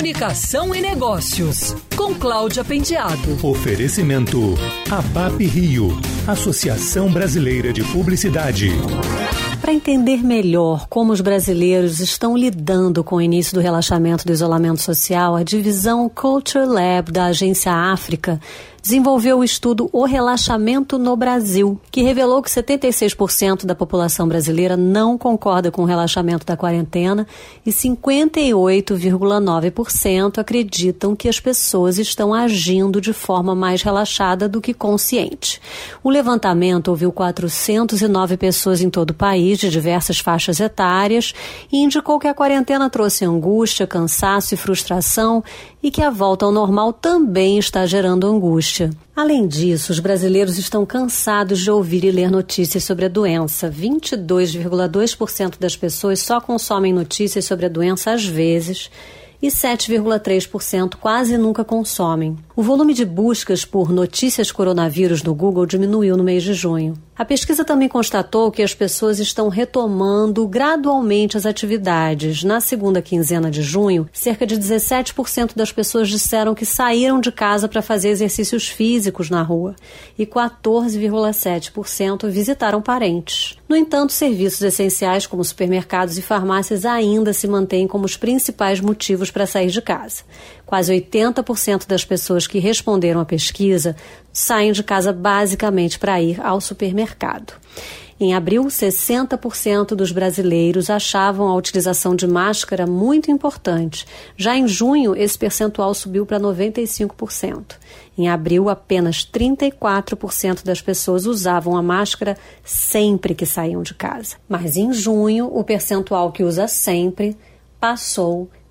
Comunicação e Negócios, com Cláudia Pendiado. Oferecimento ABAP Rio, Associação Brasileira de Publicidade. Para entender melhor como os brasileiros estão lidando com o início do relaxamento do isolamento social, a divisão Culture Lab da Agência África desenvolveu o estudo O Relaxamento no Brasil, que revelou que 76% da população brasileira não concorda com o relaxamento da quarentena e 58,9% acreditam que as pessoas estão agindo de forma mais relaxada do que consciente. O levantamento ouviu 409 pessoas em todo o país, de diversas faixas etárias, e indicou que a quarentena trouxe angústia, cansaço e frustração e que a volta ao normal também está gerando angústia. Além disso, os brasileiros estão cansados de ouvir e ler notícias sobre a doença. 22,2% das pessoas só consomem notícias sobre a doença às vezes e 7,3% quase nunca consomem. O volume de buscas por notícias coronavírus no Google diminuiu no mês de junho. A pesquisa também constatou que as pessoas estão retomando gradualmente as atividades. Na segunda quinzena de junho, cerca de 17% das pessoas disseram que saíram de casa para fazer exercícios físicos na rua e 14,7% visitaram parentes. No entanto, serviços essenciais como supermercados e farmácias ainda se mantêm como os principais motivos para sair de casa. Quase 80% das pessoas que responderam à pesquisa saem de casa basicamente para ir ao supermercado. Em abril, 60% dos brasileiros achavam a utilização de máscara muito importante. Já em junho, esse percentual subiu para 95%. Em abril, apenas 34% das pessoas usavam a máscara sempre que saíam de casa. Mas em junho, o percentual que usa sempre passou